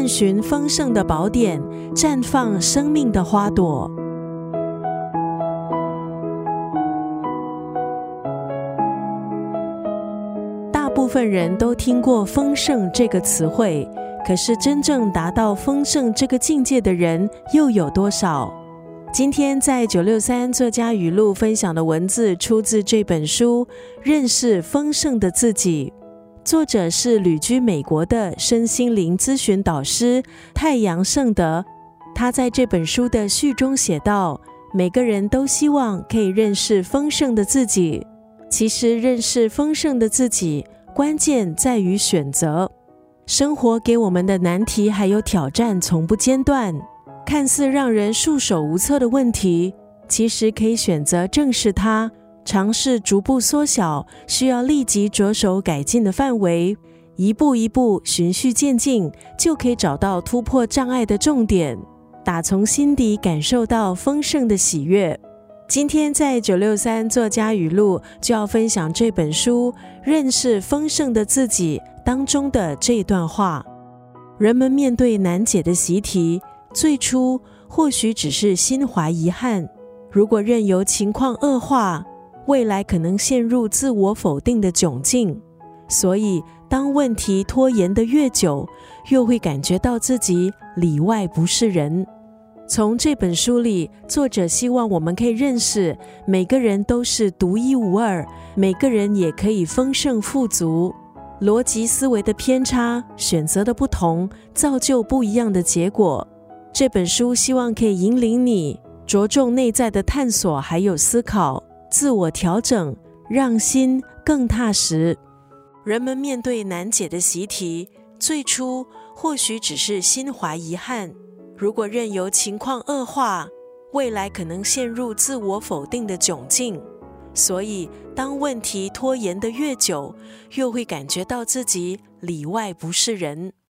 探寻丰盛的宝典，绽放生命的花朵。大部分人都听过“丰盛”这个词汇，可是真正达到丰盛这个境界的人又有多少？今天在九六三作家语录分享的文字，出自这本书《认识丰盛的自己》，作者是旅居美国的身心灵咨询导师太阳圣德。他在这本书的序中写道：“每个人都希望可以认识丰盛的自己。其实，认识丰盛的自己，关键在于选择。生活给我们的难题还有挑战，从不间断。”看似让人束手无策的问题，其实可以选择正视它，尝试逐步缩小需要立即着手改进的范围，一步一步循序渐进，就可以找到突破障碍的重点，打从心底感受到丰盛的喜悦。今天在九六三作家语录就要分享这本书《认识丰盛的自己》当中的这段话：人们面对难解的习题。最初或许只是心怀遗憾，如果任由情况恶化，未来可能陷入自我否定的窘境。所以，当问题拖延的越久，越会感觉到自己里外不是人。从这本书里，作者希望我们可以认识，每个人都是独一无二，每个人也可以丰盛富足。逻辑思维的偏差，选择的不同，造就不一样的结果。这本书希望可以引领你着重内在的探索，还有思考、自我调整，让心更踏实。人们面对难解的习题，最初或许只是心怀遗憾，如果任由情况恶化，未来可能陷入自我否定的窘境。所以，当问题拖延的越久，越会感觉到自己里外不是人。